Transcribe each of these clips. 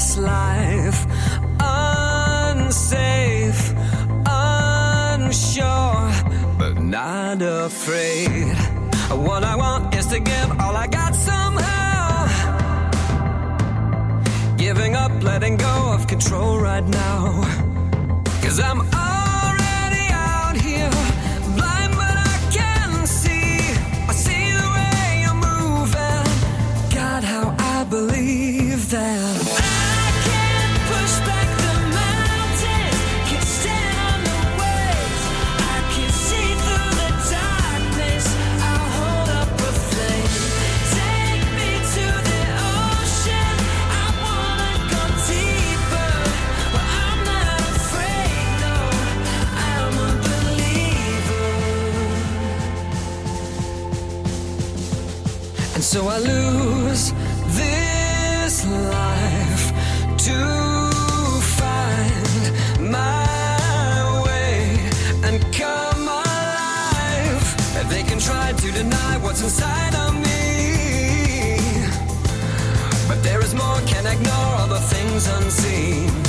this life unsafe, unsure, but not afraid. What I want is to give all I got somehow. Giving up, letting go of control right now. Cause I'm already so I lose this life to find my way and come alive. They can try to deny what's inside of me. But there is more, can't ignore all the things unseen.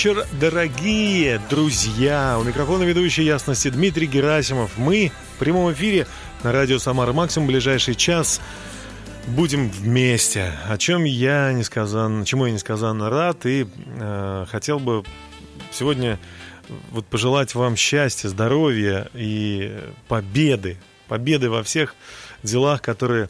Вечер, дорогие друзья! У микрофона ведущий ясности Дмитрий Герасимов. Мы в прямом эфире на радио Самара Максимум. Ближайший час будем вместе. О чем я несказанно, чему я несказанно рад и э, хотел бы сегодня вот пожелать вам счастья, здоровья и победы. Победы во всех делах, которые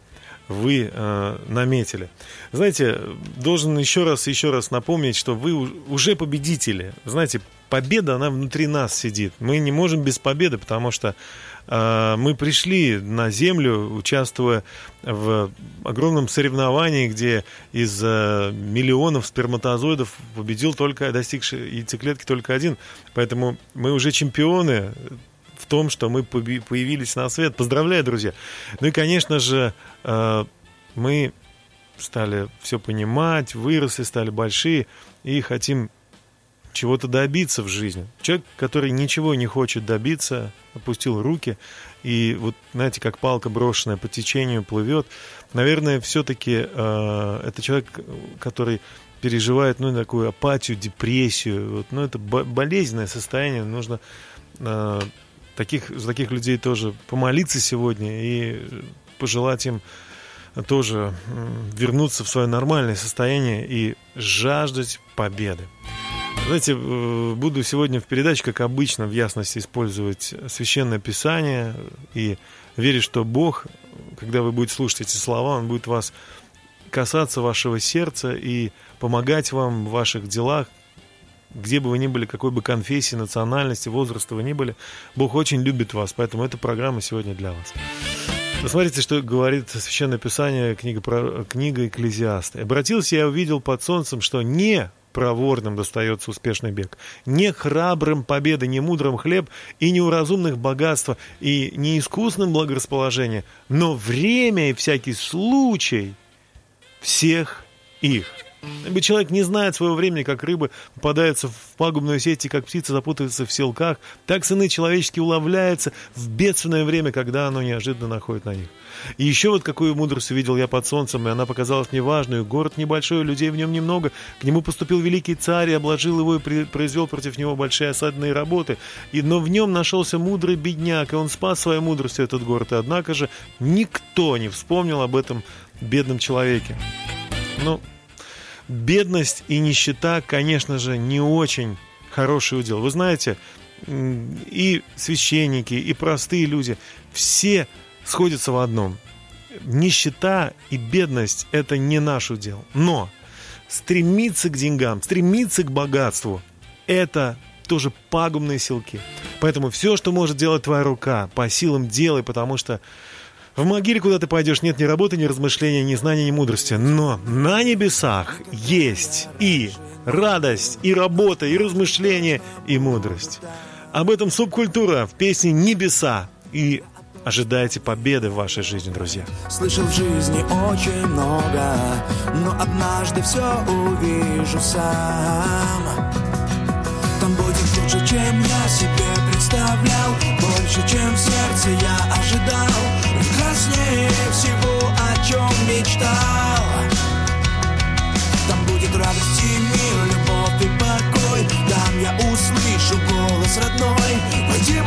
вы э, наметили. Знаете, должен еще раз еще раз напомнить, что вы уже победители. Знаете, победа, она внутри нас сидит. Мы не можем без победы, потому что э, мы пришли на Землю, участвуя в огромном соревновании, где из э, миллионов сперматозоидов победил только достигший яйцеклетки только один. Поэтому мы уже чемпионы в том, что мы появились на свет. Поздравляю, друзья. Ну и, конечно же, э, мы стали все понимать, выросли, стали большие и хотим чего-то добиться в жизни. Человек, который ничего не хочет добиться, опустил руки и вот, знаете, как палка брошенная по течению плывет. Наверное, все-таки э, это человек, который переживает, ну, такую апатию, депрессию. Вот, ну, это бо- болезненное состояние. Нужно э, таких, за таких людей тоже помолиться сегодня и пожелать им тоже вернуться в свое нормальное состояние и жаждать победы. Знаете, буду сегодня в передаче, как обычно, в ясности использовать священное писание и верить, что Бог, когда вы будете слушать эти слова, Он будет вас касаться вашего сердца и помогать вам в ваших делах, где бы вы ни были, какой бы конфессии, национальности, возраста вы ни были, Бог очень любит вас, поэтому эта программа сегодня для вас. Посмотрите, что говорит Священное Писание, книга, про, книга Экклезиаста. «Обратился я и увидел под солнцем, что не проворным достается успешный бег, не храбрым победа, не мудрым хлеб, и не у разумных богатства, и не искусным благорасположение, но время и всякий случай всех их». Ибо человек не знает своего времени, как рыбы попадаются в пагубную сеть, и как птицы запутываются в селках, так сыны человеческие уловляются в бедственное время, когда оно неожиданно находит на них. И еще вот какую мудрость увидел я под солнцем, и она показалась мне важной. Город небольшой, людей в нем немного. К нему поступил великий царь и обложил его и произвел против него большие осадные работы. И, но в нем нашелся мудрый бедняк, и он спас своей мудростью этот город. И однако же никто не вспомнил об этом бедном человеке. Ну, бедность и нищета, конечно же, не очень хороший удел. Вы знаете, и священники, и простые люди, все сходятся в одном. Нищета и бедность – это не наш удел. Но стремиться к деньгам, стремиться к богатству – это тоже пагубные силки. Поэтому все, что может делать твоя рука, по силам делай, потому что в могиле, куда ты пойдешь, нет ни работы, ни размышления, ни знания, ни мудрости. Но на небесах есть и радость, и работа, и размышления, и мудрость. Об этом субкультура в песне «Небеса». И ожидайте победы в вашей жизни, друзья. Слышал в жизни очень много, но однажды все увижу сам. Там будет лучше, чем я себе представлял, больше, чем в сердце я ожидал прекраснее всего, о чем мечтал. Там будет радость и мир, любовь и покой. Там я услышу голос родной. Пойди,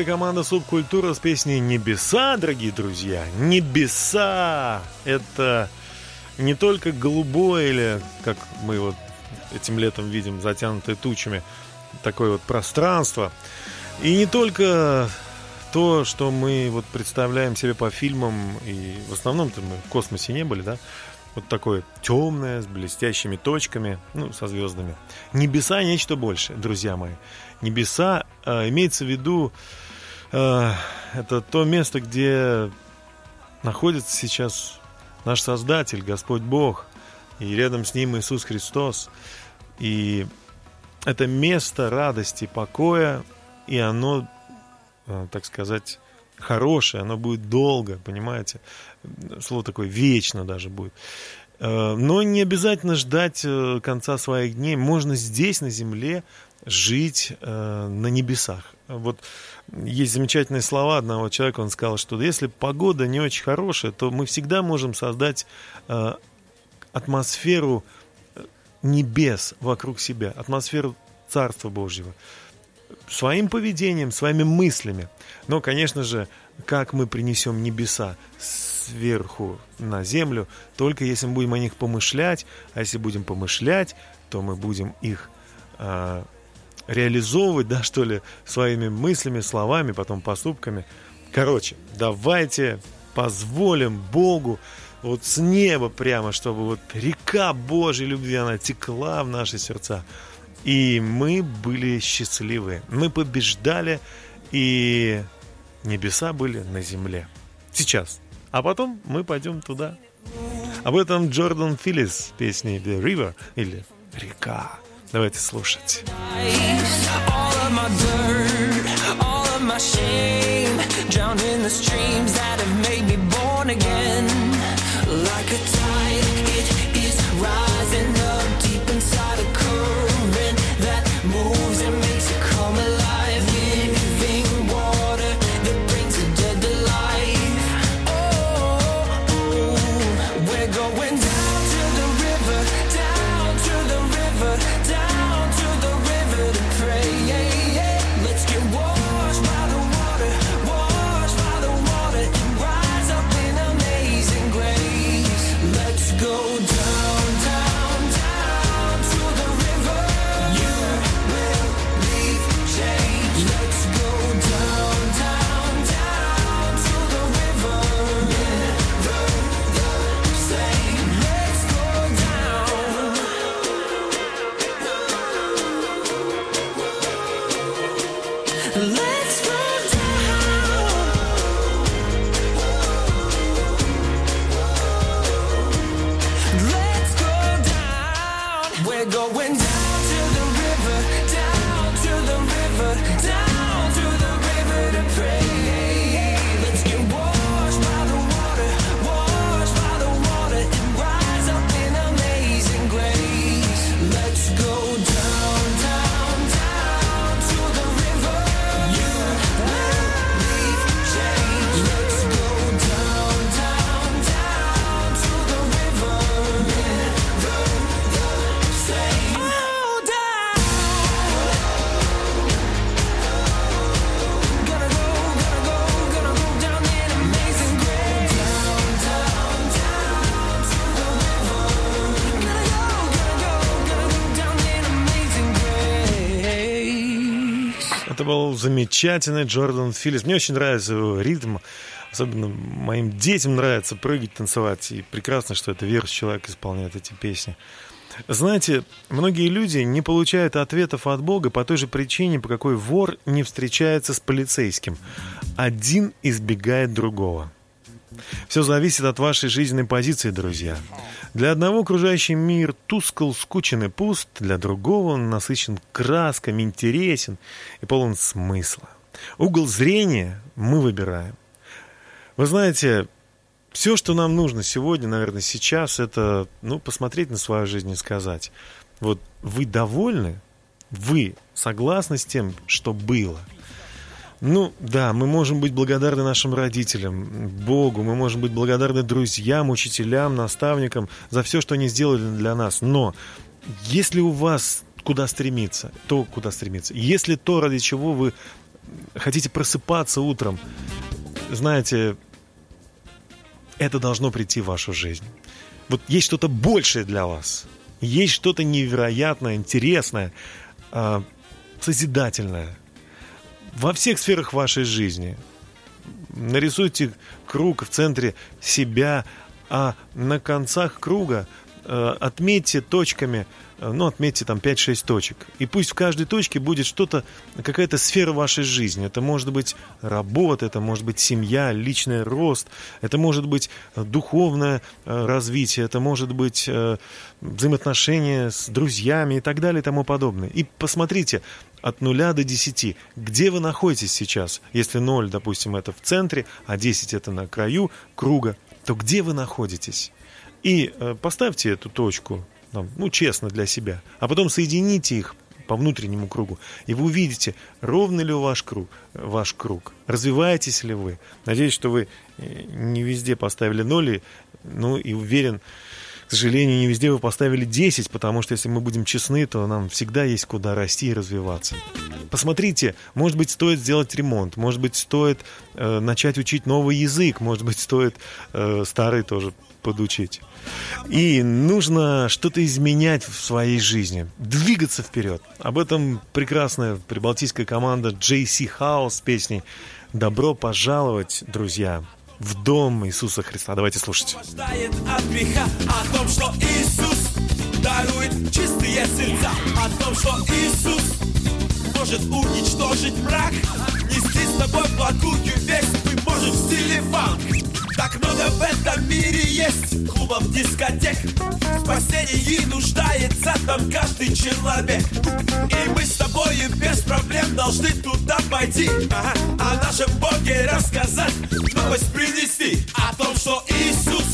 Питерская команда «Субкультура» с песней «Небеса», дорогие друзья. «Небеса» — это не только голубое или, как мы вот этим летом видим, затянутое тучами, такое вот пространство. И не только то, что мы вот представляем себе по фильмам, и в основном-то мы в космосе не были, да, вот такое темное, с блестящими точками, ну, со звездами. Небеса нечто больше, друзья мои. Небеса э, имеется в виду, это то место, где находится сейчас наш Создатель, Господь Бог, и рядом с Ним Иисус Христос. И это место радости, покоя, и оно, э, так сказать, хорошее, оно будет долго, понимаете? Слово такое вечно даже будет. Э, но не обязательно ждать э, конца своих дней. Можно здесь, на земле, жить э, на небесах. Вот есть замечательные слова одного человека, он сказал, что если погода не очень хорошая, то мы всегда можем создать атмосферу небес вокруг себя, атмосферу Царства Божьего своим поведением, своими мыслями. Но, конечно же, как мы принесем небеса сверху на землю, только если мы будем о них помышлять, а если будем помышлять, то мы будем их э, реализовывать, да, что ли, своими мыслями, словами, потом поступками. Короче, давайте позволим Богу вот с неба прямо, чтобы вот река Божьей любви, она текла в наши сердца. И мы были счастливы. Мы побеждали, и небеса были на земле. Сейчас. А потом мы пойдем туда. Об этом Джордан Филлис песни The River или Река. Давайте слушать. Замечательный Джордан Филлис. Мне очень нравится его ритм. Особенно моим детям нравится прыгать, танцевать. И прекрасно, что это верующий человек исполняет эти песни. Знаете, многие люди не получают ответов от Бога по той же причине, по какой вор не встречается с полицейским. Один избегает другого. Все зависит от вашей жизненной позиции, друзья. Для одного окружающий мир тускл, скучен и пуст, для другого он насыщен красками, интересен и полон смысла. Угол зрения мы выбираем. Вы знаете, все, что нам нужно сегодня, наверное, сейчас, это ну, посмотреть на свою жизнь и сказать, вот вы довольны, вы согласны с тем, что было – ну, да, мы можем быть благодарны нашим родителям, Богу, мы можем быть благодарны друзьям, учителям, наставникам за все, что они сделали для нас. Но если у вас куда стремиться, то куда стремиться. Если то, ради чего вы хотите просыпаться утром, знаете, это должно прийти в вашу жизнь. вот есть что-то большее для вас. Есть что-то невероятное, интересное, э, созидательное во всех сферах вашей жизни. Нарисуйте круг в центре себя, а на концах круга э, отметьте точками ну, отметьте там 5-6 точек. И пусть в каждой точке будет что-то, какая-то сфера вашей жизни. Это может быть работа, это может быть семья, личный рост, это может быть э, духовное э, развитие, это может быть взаимоотношения с друзьями и так далее и тому подобное. И посмотрите, от нуля до 10, где вы находитесь сейчас? Если 0, допустим, это в центре, а 10 это на краю круга, то где вы находитесь? И поставьте эту точку ну, честно для себя, а потом соедините их по внутреннему кругу, и вы увидите, ровный ли ваш круг, ваш круг, развиваетесь ли вы. Надеюсь, что вы э, не везде поставили ноли, ну и уверен, к сожалению, не везде вы поставили 10, потому что если мы будем честны, то нам всегда есть куда расти и развиваться. Посмотрите, может быть, стоит сделать ремонт, может быть, стоит э, начать учить новый язык, может быть, стоит э, старый тоже подучить. И нужно что-то изменять в своей жизни, двигаться вперед. Об этом прекрасная прибалтийская команда JC House с песней «Добро пожаловать, друзья» в дом Иисуса Христа. Давайте слушать. от греха, о том, что Иисус дарует чистые сердца, о том, что Иисус может уничтожить мрак, нести с тобой благую весть, мы можем в стиле фанк. Так много в этом мире есть клубов, дискотек. В спасении нуждается там каждый человек. И мы с тобой без проблем должны туда пойти. Ага. О нашем Боге рассказать, новость принести. О том, что Иисус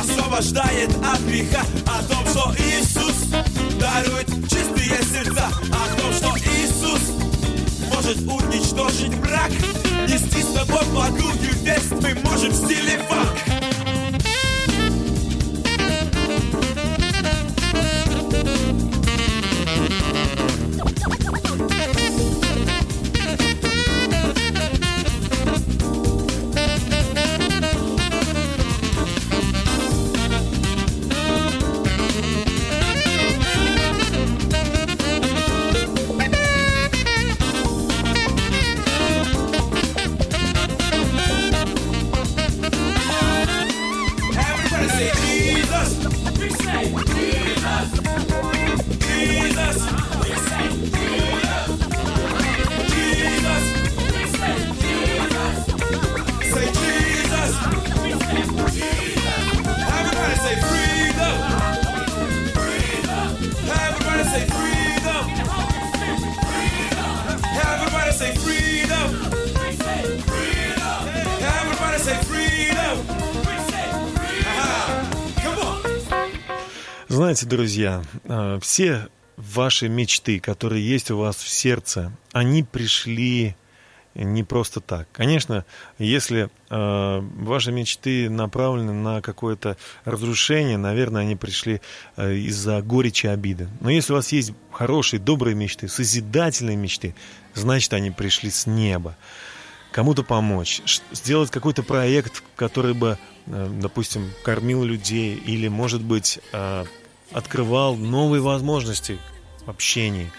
освобождает от греха. О том, что Иисус дарует чистые сердца. О том, что Иисус может уничтожить брак Нести с тобой благую весть Мы можем в стиле фанк Знаете, друзья, э, все ваши мечты, которые есть у вас в сердце, они пришли не просто так. Конечно, если э, ваши мечты направлены на какое-то разрушение, наверное, они пришли э, из-за горечи обиды. Но если у вас есть хорошие, добрые мечты, созидательные мечты, значит, они пришли с неба. Кому-то помочь, сделать какой-то проект, который бы, э, допустим, кормил людей, или, может быть, э, открывал новые возможности в общении.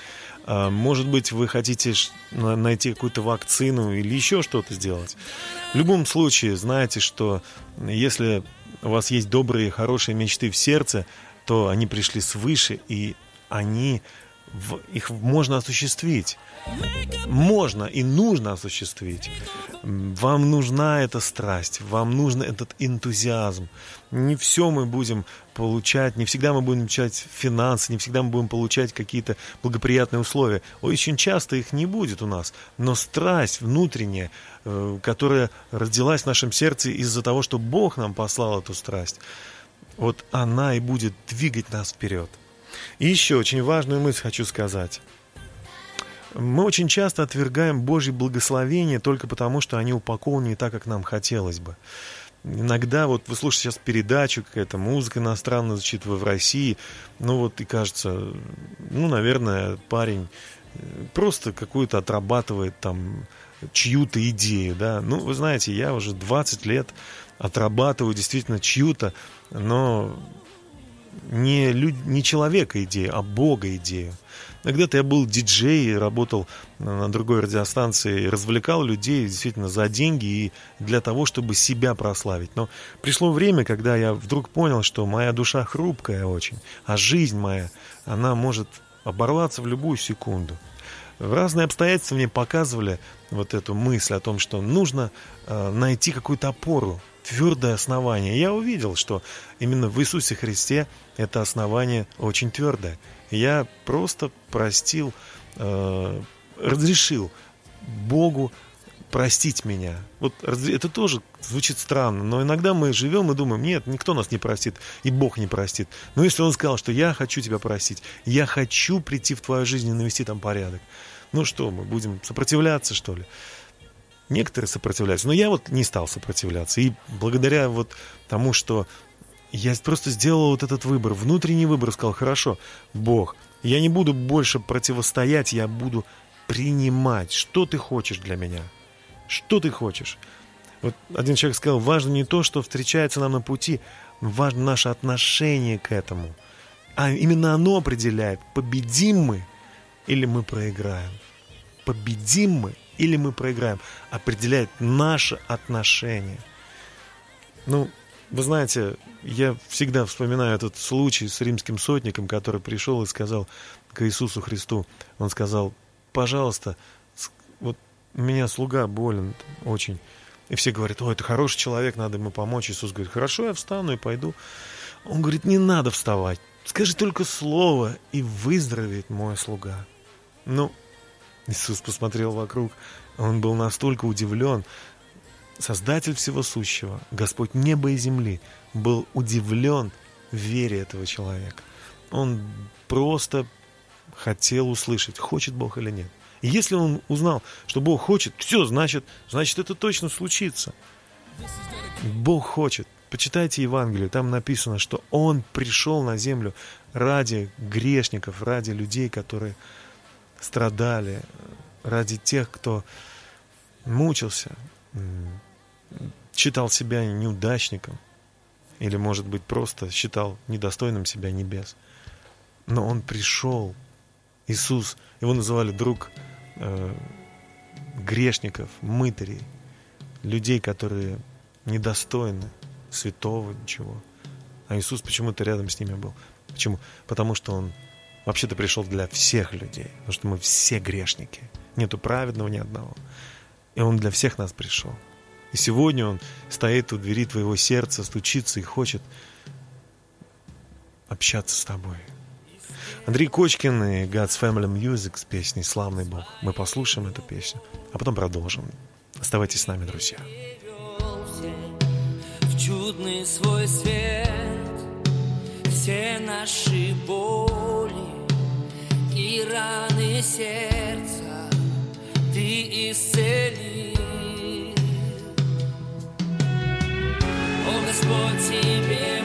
А, может быть, вы хотите найти какую-то вакцину или еще что-то сделать. В любом случае, знаете, что если у вас есть добрые, хорошие мечты в сердце, то они пришли свыше, и они их можно осуществить. Можно и нужно осуществить. Вам нужна эта страсть, вам нужен этот энтузиазм. Не все мы будем получать, не всегда мы будем получать финансы, не всегда мы будем получать какие-то благоприятные условия. Очень часто их не будет у нас. Но страсть внутренняя, э, которая родилась в нашем сердце из-за того, что Бог нам послал эту страсть, вот она и будет двигать нас вперед. И еще очень важную мысль хочу сказать. Мы очень часто отвергаем Божьи благословения только потому, что они упакованы не так, как нам хотелось бы. Иногда вот вы слушаете сейчас передачу, какая-то музыка иностранная звучит в России, ну вот и кажется, ну, наверное, парень э, просто какую-то отрабатывает там чью-то идею, да. Ну, вы знаете, я уже 20 лет отрабатываю действительно чью-то, но не, люд... не человека идею, а Бога идею. Когда-то я был диджей, работал на другой радиостанции, развлекал людей действительно за деньги и для того, чтобы себя прославить. Но пришло время, когда я вдруг понял, что моя душа хрупкая очень, а жизнь моя, она может оборваться в любую секунду. Разные обстоятельства мне показывали вот эту мысль о том, что нужно э, найти какую-то опору, твердое основание. Я увидел, что именно в Иисусе Христе это основание очень твердое. Я просто простил, э, разрешил Богу простить меня. Вот это тоже звучит странно, но иногда мы живем и думаем, нет, никто нас не простит, и Бог не простит. Но если Он сказал, что я хочу тебя простить, я хочу прийти в твою жизнь и навести там порядок, ну что, мы будем сопротивляться, что ли? Некоторые сопротивляются, но я вот не стал сопротивляться. И благодаря вот тому, что я просто сделал вот этот выбор, внутренний выбор, сказал, хорошо, Бог, я не буду больше противостоять, я буду принимать, что ты хочешь для меня, что ты хочешь. Вот один человек сказал, важно не то, что встречается нам на пути, важно наше отношение к этому. А именно оно определяет, победим мы или мы проиграем. Победим мы или мы проиграем. Определяет наше отношение. Ну, вы знаете, я всегда вспоминаю этот случай с римским сотником, который пришел и сказал к Иисусу Христу, он сказал, пожалуйста, вот у меня слуга болен очень. И все говорят, о, это хороший человек, надо ему помочь. Иисус говорит, хорошо, я встану и пойду. Он говорит, не надо вставать. Скажи только слово, и выздоровеет мой слуга. Ну, Иисус посмотрел вокруг, он был настолько удивлен. Создатель всего сущего, Господь неба и земли, был удивлен вере этого человека. Он просто хотел услышать, хочет Бог или нет. И если он узнал, что Бог хочет, все, значит, значит это точно случится. Бог хочет. Почитайте Евангелие, там написано, что Он пришел на землю ради грешников, ради людей, которые страдали, ради тех, кто мучился, считал себя неудачником, или, может быть, просто считал недостойным себя небес. Но он пришел, Иисус, его называли друг э, грешников, мытарей, людей, которые недостойны святого, ничего. А Иисус почему-то рядом с ними был. Почему? Потому что Он вообще-то пришел для всех людей, потому что мы все грешники. Нету праведного ни одного. И Он для всех нас пришел. И сегодня Он стоит у двери твоего сердца, стучится и хочет общаться с тобой. Андрей Кочкин и God's Family Music с песней «Славный Бог». Мы послушаем эту песню, а потом продолжим. Оставайтесь с нами, друзья. В чудный свой свет все наши боли и раны сердца ты исцели. Господь, Тебе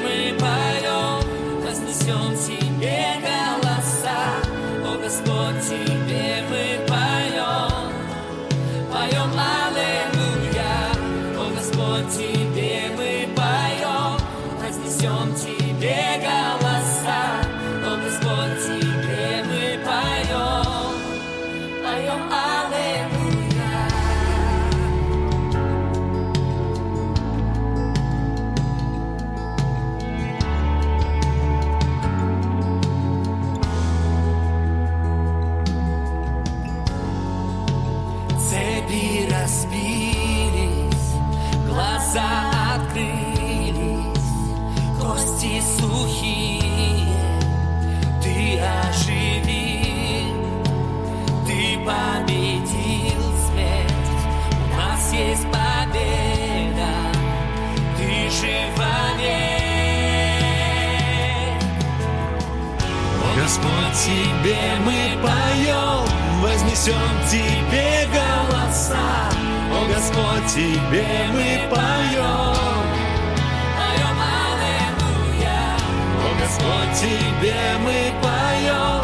Тебе мы поем, вознесем Тебе голоса. О, Господь, Тебе мы поем, поем Аллилуйя. О, Господь, Тебе мы поем,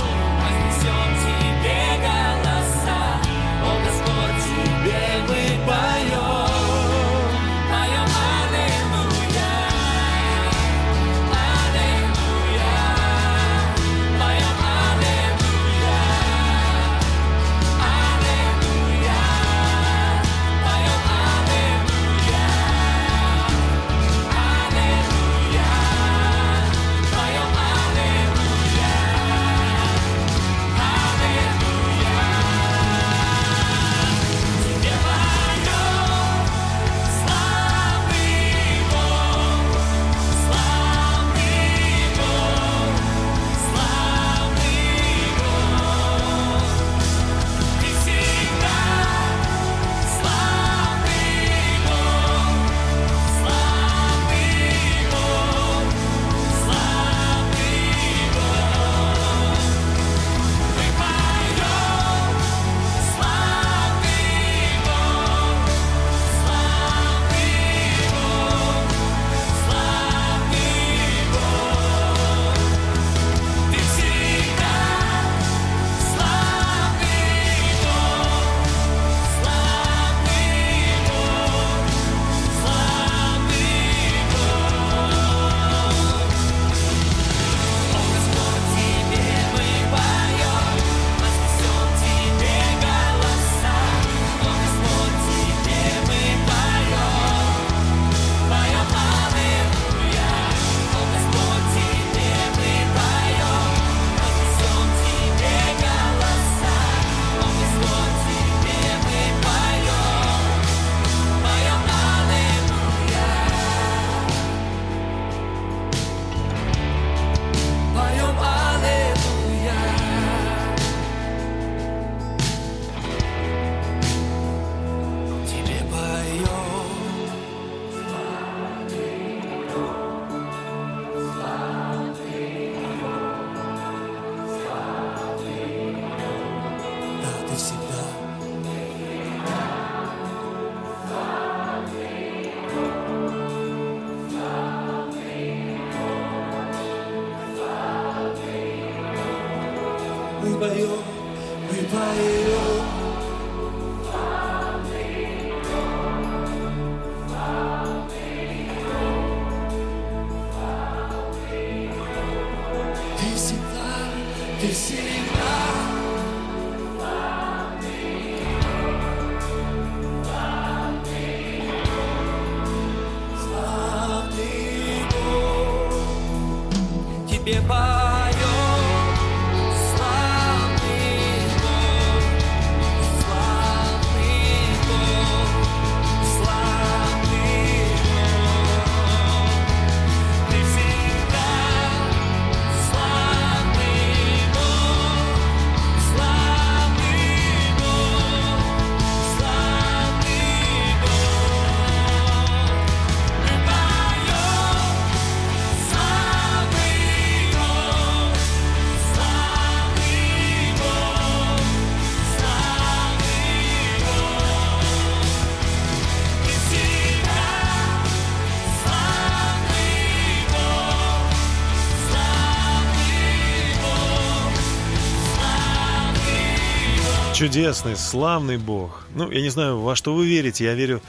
Чудесный, славный Бог. Ну, я не знаю, во что вы верите. Я верю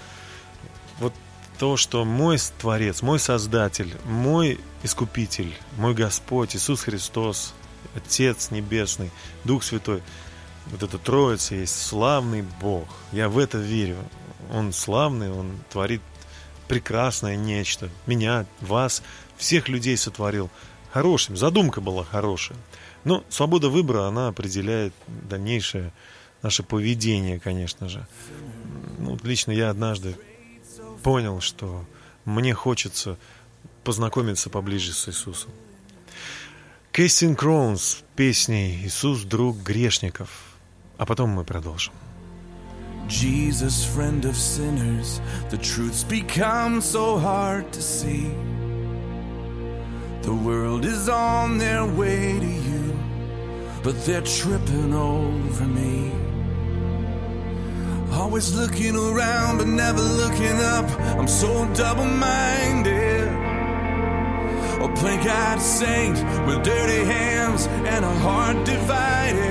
вот то, что мой Творец, мой Создатель, мой Искупитель, мой Господь, Иисус Христос, Отец Небесный, Дух Святой, вот эта Троица есть славный Бог. Я в это верю. Он славный, Он творит прекрасное нечто. Меня, вас, всех людей сотворил хорошим. Задумка была хорошая. Но свобода выбора, она определяет дальнейшее наше поведение, конечно же. Ну, лично я однажды понял, что мне хочется познакомиться поближе с Иисусом. Кэссин Кроунс с песней «Иисус – друг грешников». А потом мы продолжим. Jesus, friend of sinners, the truth's become so hard to see. The world is on their way to you, but they're tripping over me. Always looking around, but never looking up. I'm so double minded. A plain eyed saint with dirty hands and a heart divided.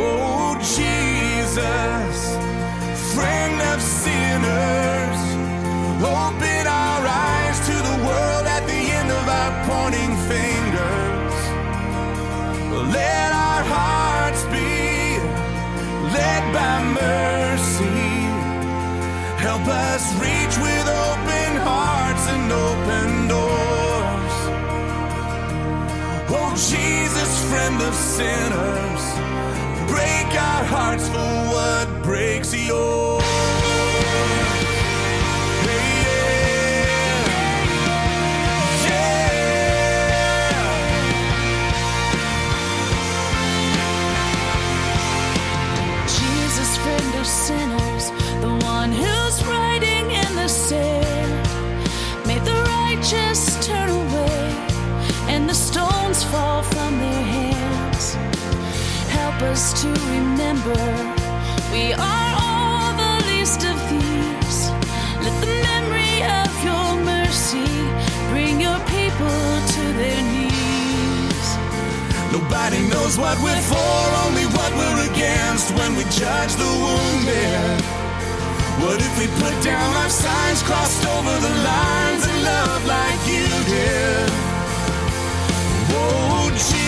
Oh, Jesus, friend of sinners, open our eyes to the world Help us reach with open hearts and open doors. Oh, Jesus, friend of sinners, break our hearts for what breaks yours. Us to remember we are all the least of these. Let the memory of your mercy bring your people to their knees. Nobody knows what we're for, only what we're against when we judge the wounded. What if we put down our signs, crossed over the lines, and love like you did? Oh, Jesus,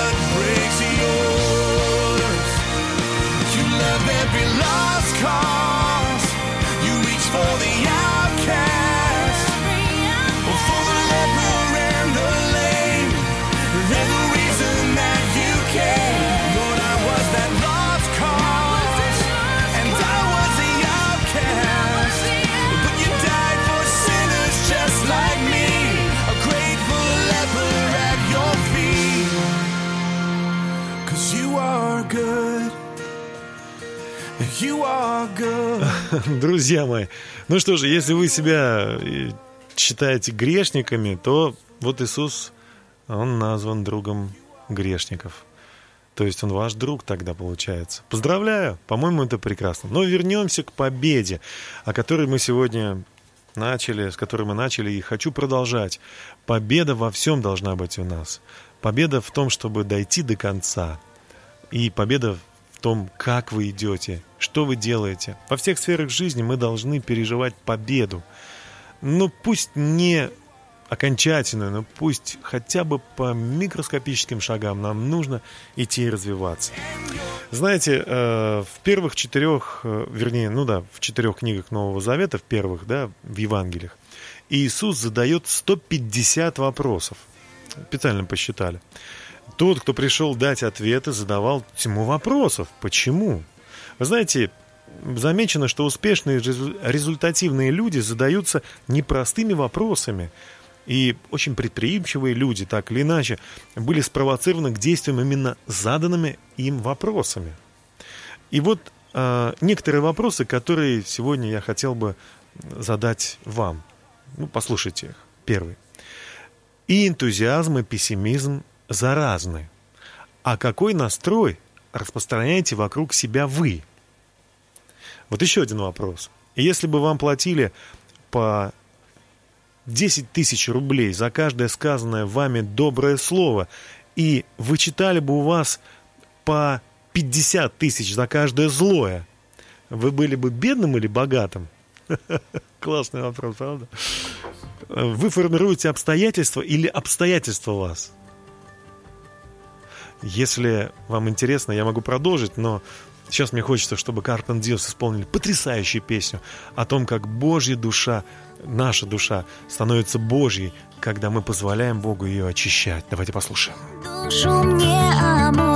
every lost cause. You reach for the Друзья мои, ну что же, если вы себя э, считаете грешниками, то вот Иисус, Он назван другом грешников. То есть он ваш друг тогда получается. Поздравляю, по-моему, это прекрасно. Но вернемся к победе, о которой мы сегодня начали, с которой мы начали, и хочу продолжать. Победа во всем должна быть у нас. Победа в том, чтобы дойти до конца. И победа в том, как вы идете, что вы делаете. Во всех сферах жизни мы должны переживать победу. Но пусть не окончательную, но пусть хотя бы по микроскопическим шагам нам нужно идти и развиваться. Знаете, э, в первых четырех, э, вернее, ну да, в четырех книгах Нового Завета, в первых, да, в Евангелиях, Иисус задает 150 вопросов. Специально посчитали. Тот, кто пришел дать ответы, задавал тьму вопросов. Почему? Вы знаете, замечено, что успешные результативные люди задаются непростыми вопросами, и очень предприимчивые люди, так или иначе, были спровоцированы к действиям именно заданными им вопросами. И вот э, некоторые вопросы, которые сегодня я хотел бы задать вам. Ну, послушайте их. Первый. И энтузиазм, и пессимизм заразны. А какой настрой распространяете вокруг себя вы? Вот еще один вопрос. Если бы вам платили по 10 тысяч рублей за каждое сказанное вами доброе слово, и вычитали бы у вас по 50 тысяч за каждое злое, вы были бы бедным или богатым? Классный вопрос, правда? Вы формируете обстоятельства или обстоятельства вас? Если вам интересно, я могу продолжить, но сейчас мне хочется, чтобы Карпен Диос исполнили потрясающую песню о том, как Божья душа наша душа становится Божьей, когда мы позволяем Богу ее очищать. Давайте послушаем. Душу мне омой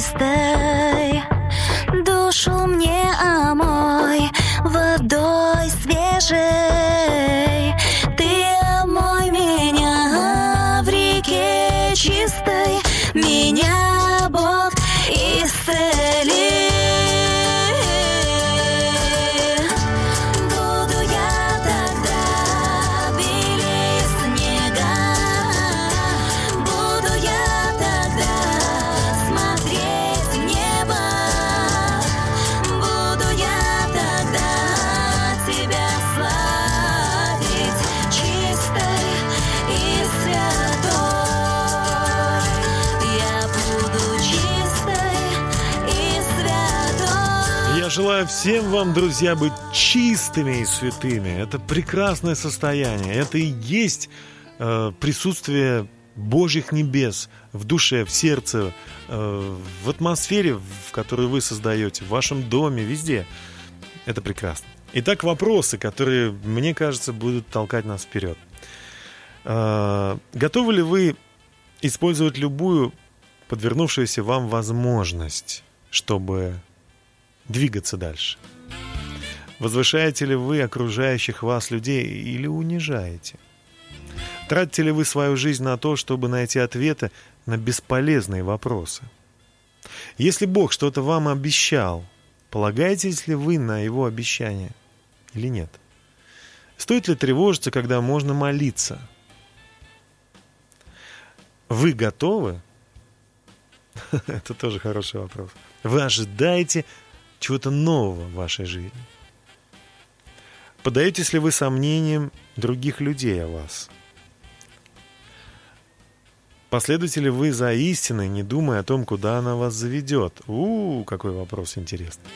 is there. Всем вам, друзья, быть чистыми и святыми. Это прекрасное состояние. Это и есть э, присутствие Божьих небес в душе, в сердце, э, в атмосфере, в которую вы создаете, в вашем доме, везде. Это прекрасно. Итак, вопросы, которые, мне кажется, будут толкать нас вперед. Э, готовы ли вы использовать любую подвернувшуюся вам возможность, чтобы двигаться дальше? Возвышаете ли вы окружающих вас людей или унижаете? Тратите ли вы свою жизнь на то, чтобы найти ответы на бесполезные вопросы? Если Бог что-то вам обещал, полагаетесь ли вы на Его обещание или нет? Стоит ли тревожиться, когда можно молиться? Вы готовы? Это тоже хороший вопрос. Вы ожидаете чего-то нового в вашей жизни? Подаетесь ли вы сомнениям других людей о вас? Последуете ли вы за истиной, не думая о том, куда она вас заведет? У, -у какой вопрос интересный.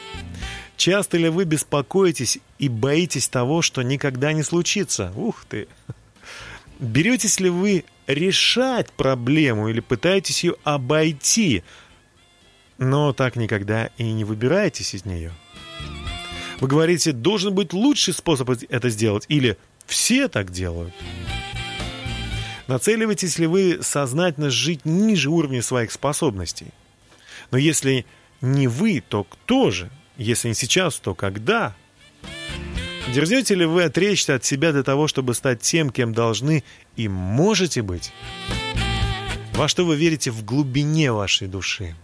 Часто ли вы беспокоитесь и боитесь того, что никогда не случится? Ух ты! Беретесь ли вы решать проблему или пытаетесь ее обойти, но так никогда и не выбираетесь из нее? Вы говорите, должен быть лучший способ это сделать, или все так делают. Нацеливаетесь ли вы сознательно жить ниже уровня своих способностей? Но если не вы, то кто же? Если не сейчас, то когда? Дерзнете ли вы отречься от себя для того, чтобы стать тем, кем должны и можете быть? Во что вы верите в глубине вашей души?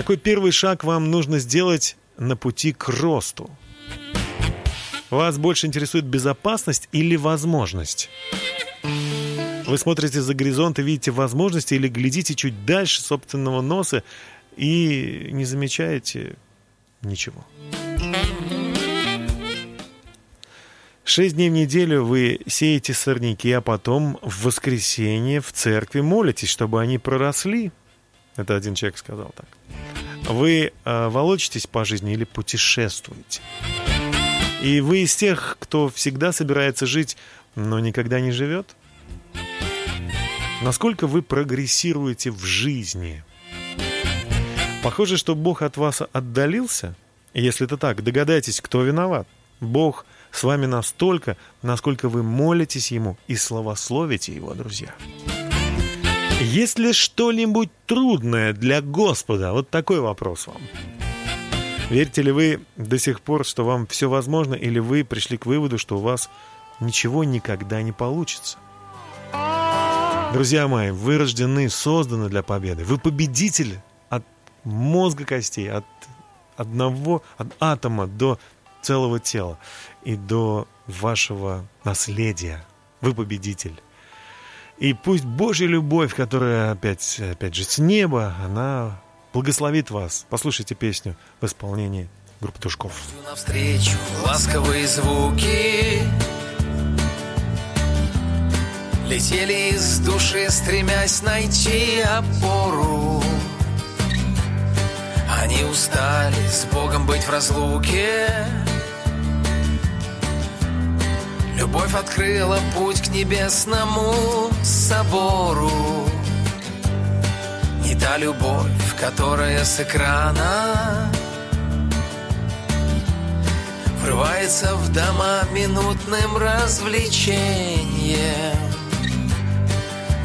Какой первый шаг вам нужно сделать на пути к росту? Вас больше интересует безопасность или возможность? Вы смотрите за горизонт и видите возможности или глядите чуть дальше собственного носа и не замечаете ничего. Шесть дней в неделю вы сеете сорняки, а потом в воскресенье в церкви молитесь, чтобы они проросли. Это один человек сказал так. Вы э, волочитесь по жизни или путешествуете. И вы из тех, кто всегда собирается жить, но никогда не живет. Насколько вы прогрессируете в жизни? Похоже, что Бог от вас отдалился. Если это так, догадайтесь, кто виноват. Бог с вами настолько, насколько вы молитесь Ему и славословите Его, друзья. Есть ли что-нибудь трудное для Господа? Вот такой вопрос вам. Верите ли вы до сих пор, что вам все возможно, или вы пришли к выводу, что у вас ничего никогда не получится? Друзья мои, вы рождены, созданы для победы. Вы победитель от мозга костей, от одного, от атома до целого тела и до вашего наследия. Вы победитель. И пусть Божья любовь, которая опять, опять же с неба, она благословит вас. Послушайте песню в исполнении группы Тушков. Навстречу ласковые звуки Летели из души, стремясь найти опору Они устали с Богом быть в разлуке Любовь открыла путь к небесному собору. Не та любовь, которая с экрана Врывается в дома минутным развлечением.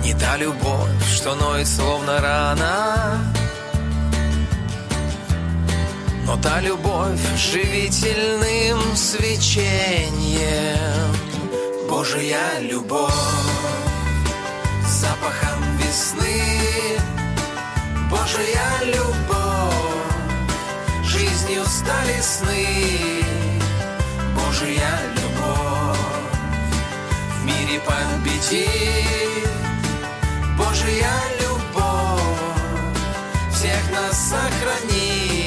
Не та любовь, что ноет словно рана. Но та любовь живительным свечением Божья любовь запахом весны. Божья любовь жизнью стали сны. Божья любовь в мире победит Божья любовь всех нас сохранит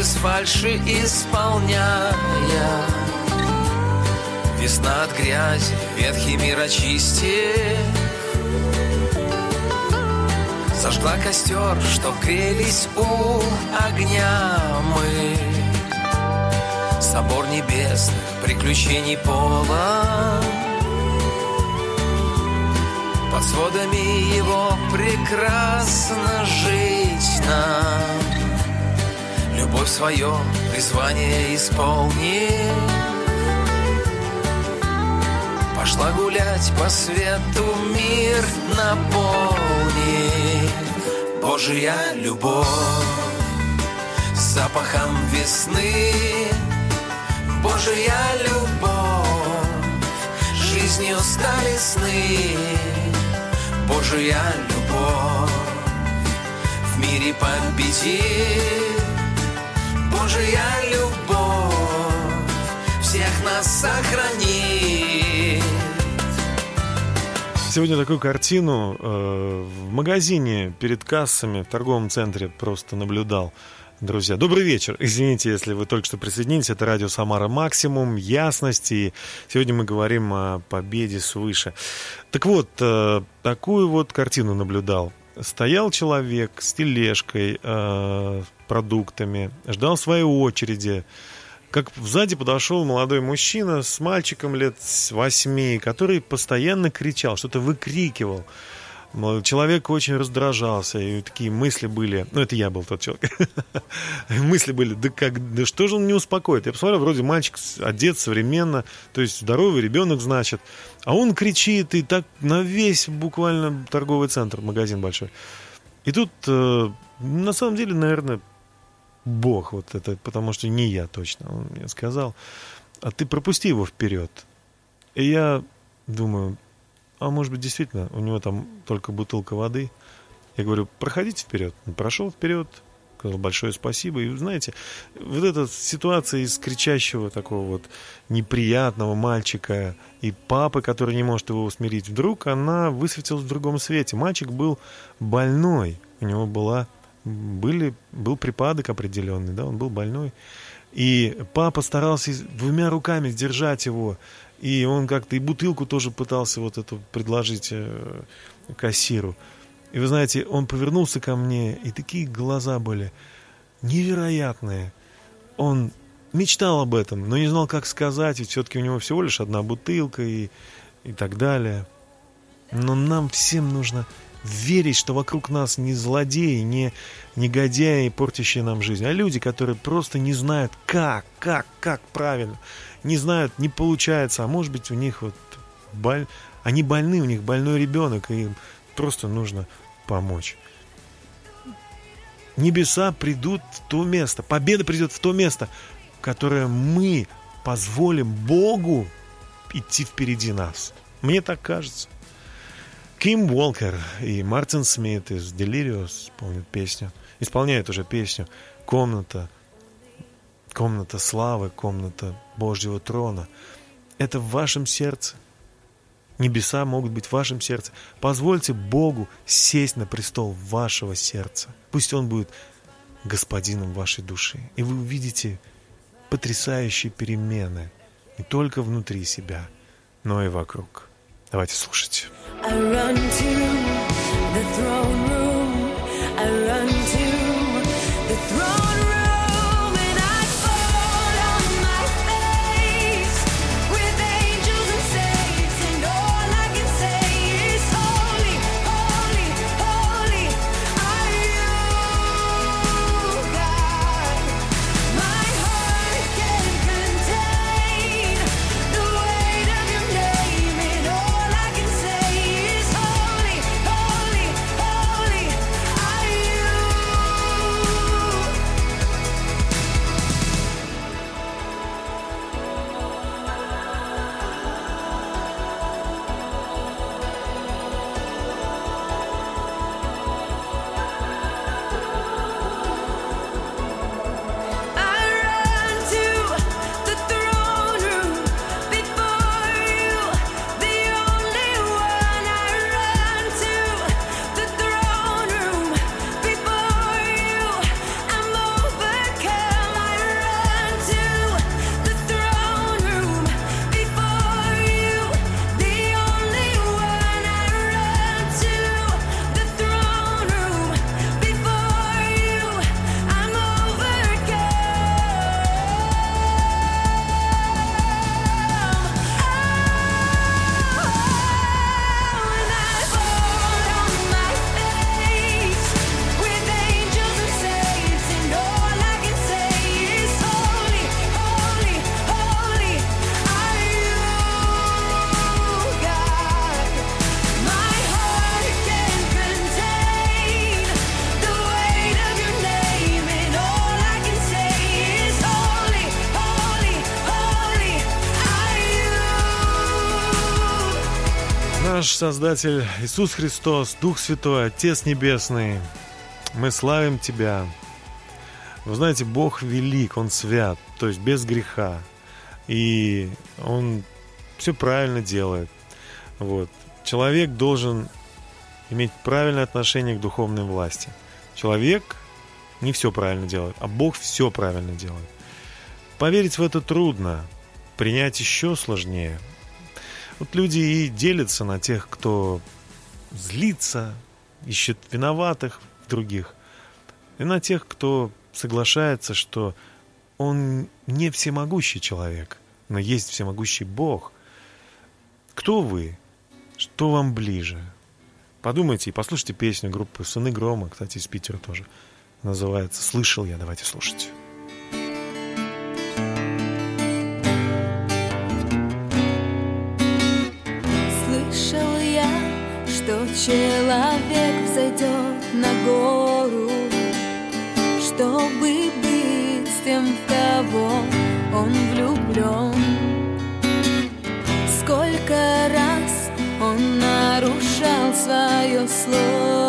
без фальши исполняя. Весна от грязи, ветхий мир очистив Зажгла костер, чтоб грелись у огня мы. Собор небесных приключений полон под сводами его прекрасно жить нам любовь свое призвание исполни. Пошла гулять по свету, мир наполни. Божья любовь с запахом весны. Божья любовь, жизнью стали сны. Божья любовь в мире победит. Божья любовь всех нас сохранит. Сегодня такую картину э, в магазине перед кассами в торговом центре просто наблюдал. Друзья, добрый вечер. Извините, если вы только что присоединились. Это радио «Самара Максимум», ясность. И сегодня мы говорим о победе свыше. Так вот, э, такую вот картину наблюдал. Стоял человек с тележкой, э, продуктами, ждал своей очереди. Как сзади подошел молодой мужчина с мальчиком лет восьми, который постоянно кричал, что-то выкрикивал. Человек очень раздражался, и такие мысли были, ну это я был тот человек, мысли были, да как, да что же он не успокоит? Я посмотрел, вроде мальчик одет современно, то есть здоровый ребенок, значит, а он кричит и так на весь буквально торговый центр, магазин большой. И тут, э, на самом деле, наверное, Бог вот это, потому что не я точно, он мне сказал, а ты пропусти его вперед. И я думаю, а может быть, действительно, у него там только бутылка воды. Я говорю, проходите вперед. Он прошел вперед, сказал большое спасибо. И знаете, вот эта ситуация из кричащего такого вот неприятного мальчика и папы, который не может его усмирить, вдруг она высветилась в другом свете. Мальчик был больной, у него была, были, был припадок определенный, да, он был больной. И папа старался двумя руками сдержать его, и он как-то и бутылку тоже пытался вот эту предложить э, кассиру. И вы знаете, он повернулся ко мне, и такие глаза были невероятные. Он мечтал об этом, но не знал, как сказать, ведь все-таки у него всего лишь одна бутылка и, и так далее. Но нам всем нужно верить, что вокруг нас не злодеи, не негодяи, портящие нам жизнь, а люди, которые просто не знают, как, как, как правильно не знают, не получается, а может быть у них вот боль... они больны, у них больной ребенок, и им просто нужно помочь. Небеса придут в то место, победа придет в то место, которое мы позволим Богу идти впереди нас. Мне так кажется. Ким Уолкер и Мартин Смит из Delirious помнят песню, исполняют уже песню «Комната», комната славы, комната Божьего трона. Это в вашем сердце. Небеса могут быть в вашем сердце. Позвольте Богу сесть на престол вашего сердца. Пусть Он будет господином вашей души. И вы увидите потрясающие перемены не только внутри себя, но и вокруг. Давайте слушать. I run to the throne Создатель Иисус Христос, Дух Святой, Отец Небесный, мы славим Тебя. Вы знаете, Бог велик, Он свят, то есть без греха. И Он все правильно делает. Вот. Человек должен иметь правильное отношение к духовной власти. Человек не все правильно делает, а Бог все правильно делает. Поверить в это трудно, принять еще сложнее. Вот люди и делятся на тех, кто злится, ищет виноватых в других, и на тех, кто соглашается, что он не всемогущий человек, но есть всемогущий Бог. Кто вы? Что вам ближе? Подумайте и послушайте песню группы «Сыны грома», кстати, из Питера тоже. Называется «Слышал я». Давайте слушать. Слышал я, что человек взойдет на гору, чтобы быть тем, в кого он влюблен. Сколько раз он нарушал свое слово,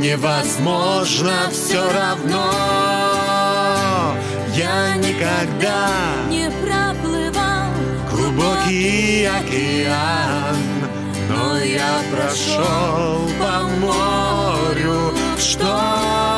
невозможно все равно Я никогда Не проплывал глубокий океан Но я прошел по морю Что?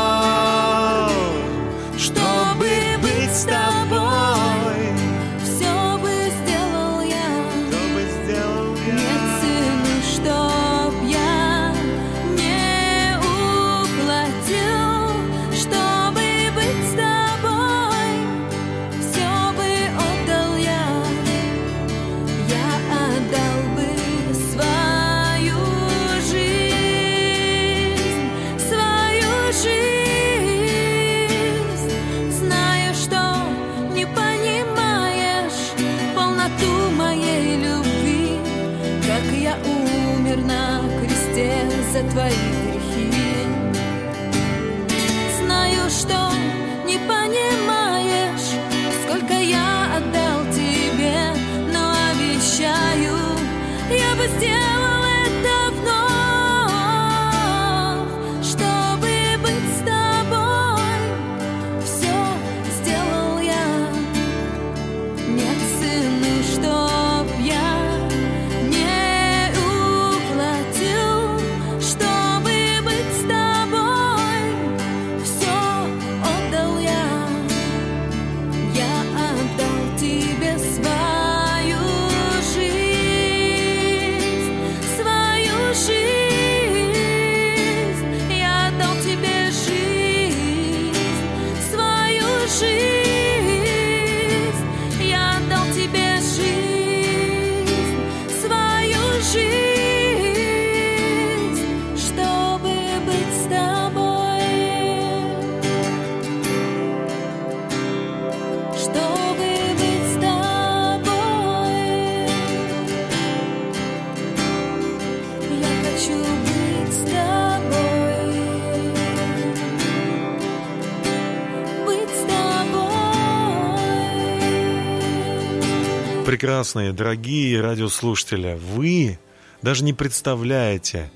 Прекрасные, дорогие радиослушатели, вы даже не представляете,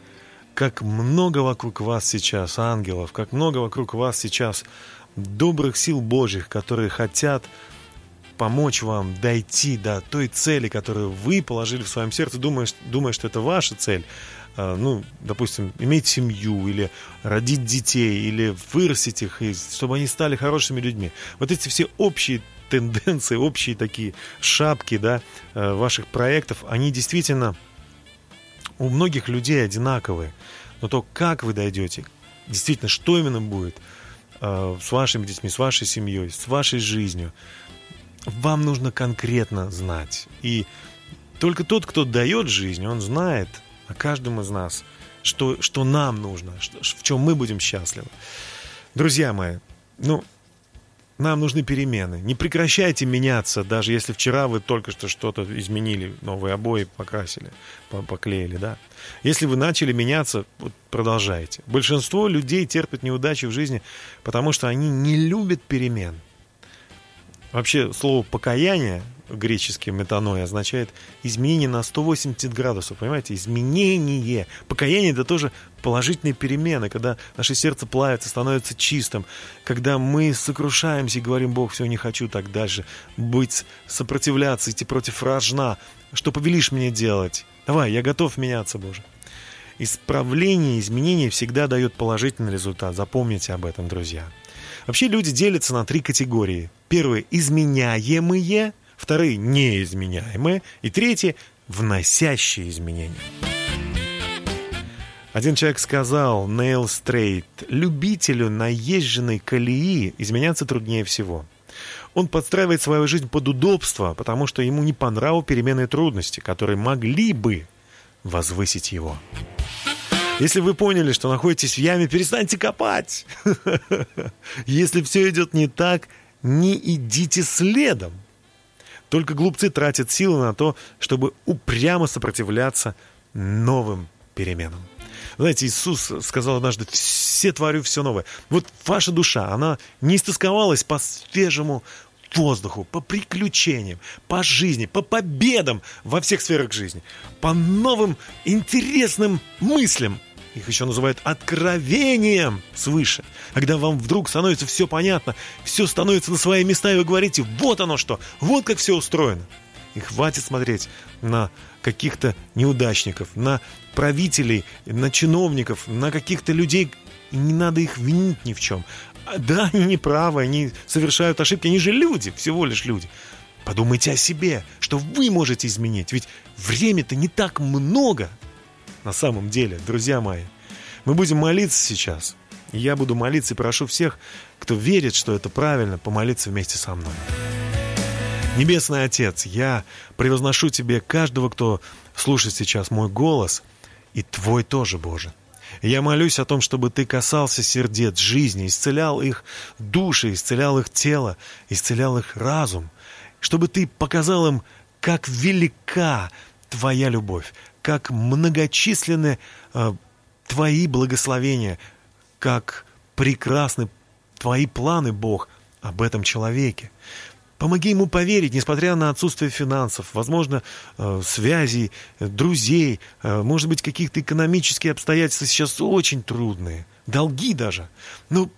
как много вокруг вас сейчас ангелов, как много вокруг вас сейчас добрых сил Божьих, которые хотят помочь вам дойти до той цели, которую вы положили в своем сердце, думая, думая что это ваша цель. А, ну, допустим, иметь семью, или родить детей, или вырастить их, и чтобы они стали хорошими людьми. Вот эти все общие тенденции, общие такие шапки, да, э, ваших проектов, они действительно у многих людей одинаковые. Но то, как вы дойдете, действительно, что именно будет э, с вашими детьми, с вашей семьей, с вашей жизнью, вам нужно конкретно знать. И только тот, кто дает жизнь, он знает о каждом из нас, что, что нам нужно, что, в чем мы будем счастливы. Друзья мои, ну, нам нужны перемены. Не прекращайте меняться, даже если вчера вы только что что-то изменили, новые обои покрасили, поклеили, да. Если вы начали меняться, вот продолжайте. Большинство людей терпят неудачи в жизни, потому что они не любят перемен. Вообще слово покаяние греческий метаной означает изменение на 180 градусов, понимаете? Изменение. Покаяние это тоже положительные перемены, когда наше сердце плавится, становится чистым, когда мы сокрушаемся и говорим, Бог, все, не хочу так дальше быть, сопротивляться, идти против рожна. Что повелишь мне делать? Давай, я готов меняться, Боже. Исправление, изменение всегда дает положительный результат. Запомните об этом, друзья. Вообще люди делятся на три категории. Первые – изменяемые, вторые – неизменяемые, и третьи – вносящие изменения. Один человек сказал, Нейл Стрейт, любителю наезженной колеи изменяться труднее всего. Он подстраивает свою жизнь под удобство, потому что ему не по нраву переменные трудности, которые могли бы возвысить его. Если вы поняли, что находитесь в яме, перестаньте копать. Если все идет не так, не идите следом. Только глупцы тратят силы на то, чтобы упрямо сопротивляться новым переменам. Знаете, Иисус сказал однажды, все творю все новое. Вот ваша душа, она не истосковалась по свежему воздуху, по приключениям, по жизни, по победам во всех сферах жизни, по новым интересным мыслям. Их еще называют откровением свыше. Когда вам вдруг становится все понятно, все становится на свои места, и вы говорите, вот оно что, вот как все устроено. И хватит смотреть на каких-то неудачников, на правителей, на чиновников, на каких-то людей. И не надо их винить ни в чем. А, да, они не правы, они совершают ошибки, они же люди, всего лишь люди. Подумайте о себе, что вы можете изменить, ведь время-то не так много – на самом деле, друзья мои. Мы будем молиться сейчас. И я буду молиться и прошу всех, кто верит, что это правильно, помолиться вместе со мной. Небесный Отец, я превозношу Тебе каждого, кто слушает сейчас мой голос, и Твой тоже, Боже. Я молюсь о том, чтобы Ты касался сердец жизни, исцелял их души, исцелял их тело, исцелял их разум, чтобы Ты показал им, как велика Твоя любовь, как многочисленны э, Твои благословения, как прекрасны Твои планы, Бог, об этом человеке. Помоги ему поверить, несмотря на отсутствие финансов, возможно, э, связей, друзей, э, может быть, каких-то экономические обстоятельства сейчас очень трудные, долги даже. Ну,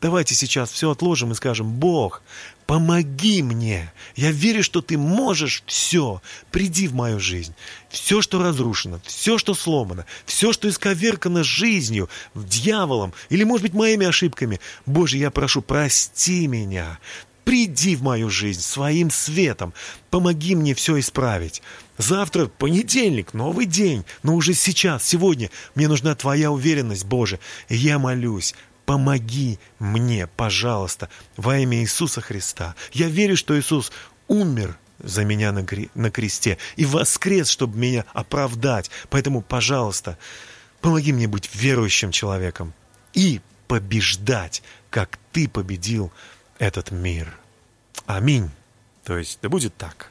Давайте сейчас все отложим и скажем, Бог, помоги мне. Я верю, что ты можешь все. Приди в мою жизнь. Все, что разрушено, все, что сломано, все, что исковеркано жизнью, дьяволом или, может быть, моими ошибками. Боже, я прошу, прости меня. Приди в мою жизнь своим светом. Помоги мне все исправить. Завтра понедельник, новый день. Но уже сейчас, сегодня мне нужна Твоя уверенность, Боже. И я молюсь, помоги мне, пожалуйста, во имя Иисуса Христа. Я верю, что Иисус умер за меня на, на кресте и воскрес, чтобы меня оправдать. Поэтому, пожалуйста, помоги мне быть верующим человеком и побеждать, как ты победил этот мир. Аминь. То есть, да будет так.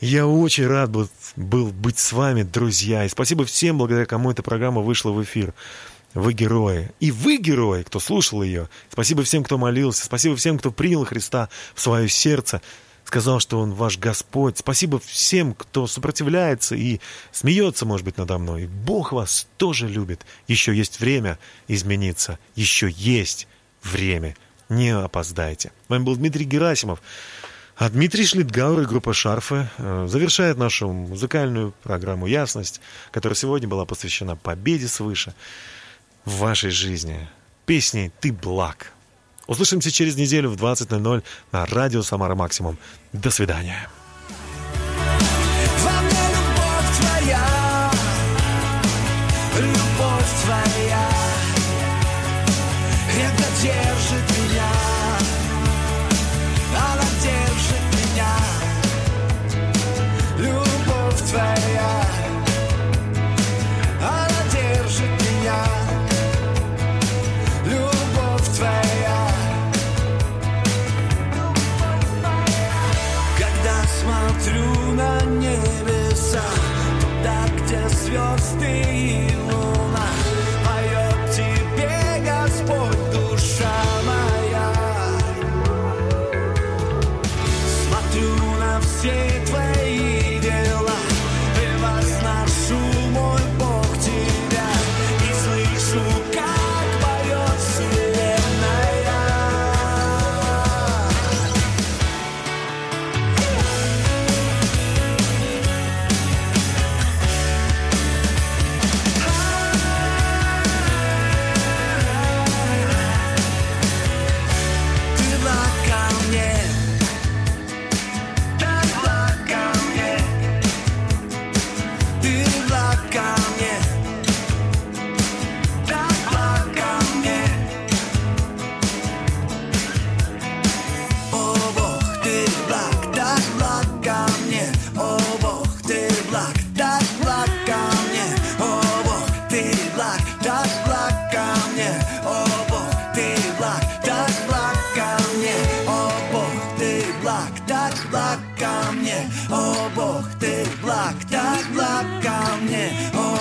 Я очень рад был, был быть с вами, друзья. И спасибо всем, благодаря кому эта программа вышла в эфир. Вы герои. И вы герои, кто слушал ее. Спасибо всем, кто молился. Спасибо всем, кто принял Христа в свое сердце. сказал, что Он ваш Господь. Спасибо всем, кто сопротивляется и смеется, может быть, надо мной. Бог вас тоже любит. Еще есть время измениться. Еще есть время. Не опоздайте. С вами был Дмитрий Герасимов. А Дмитрий Шлитгауэр и группа «Шарфы» э, завершает нашу музыкальную программу «Ясность», которая сегодня была посвящена победе свыше в вашей жизни. Песней «Ты благ». Услышимся через неделю в 20.00 на радио «Самара Максимум». До свидания. Во мне любовь твоя,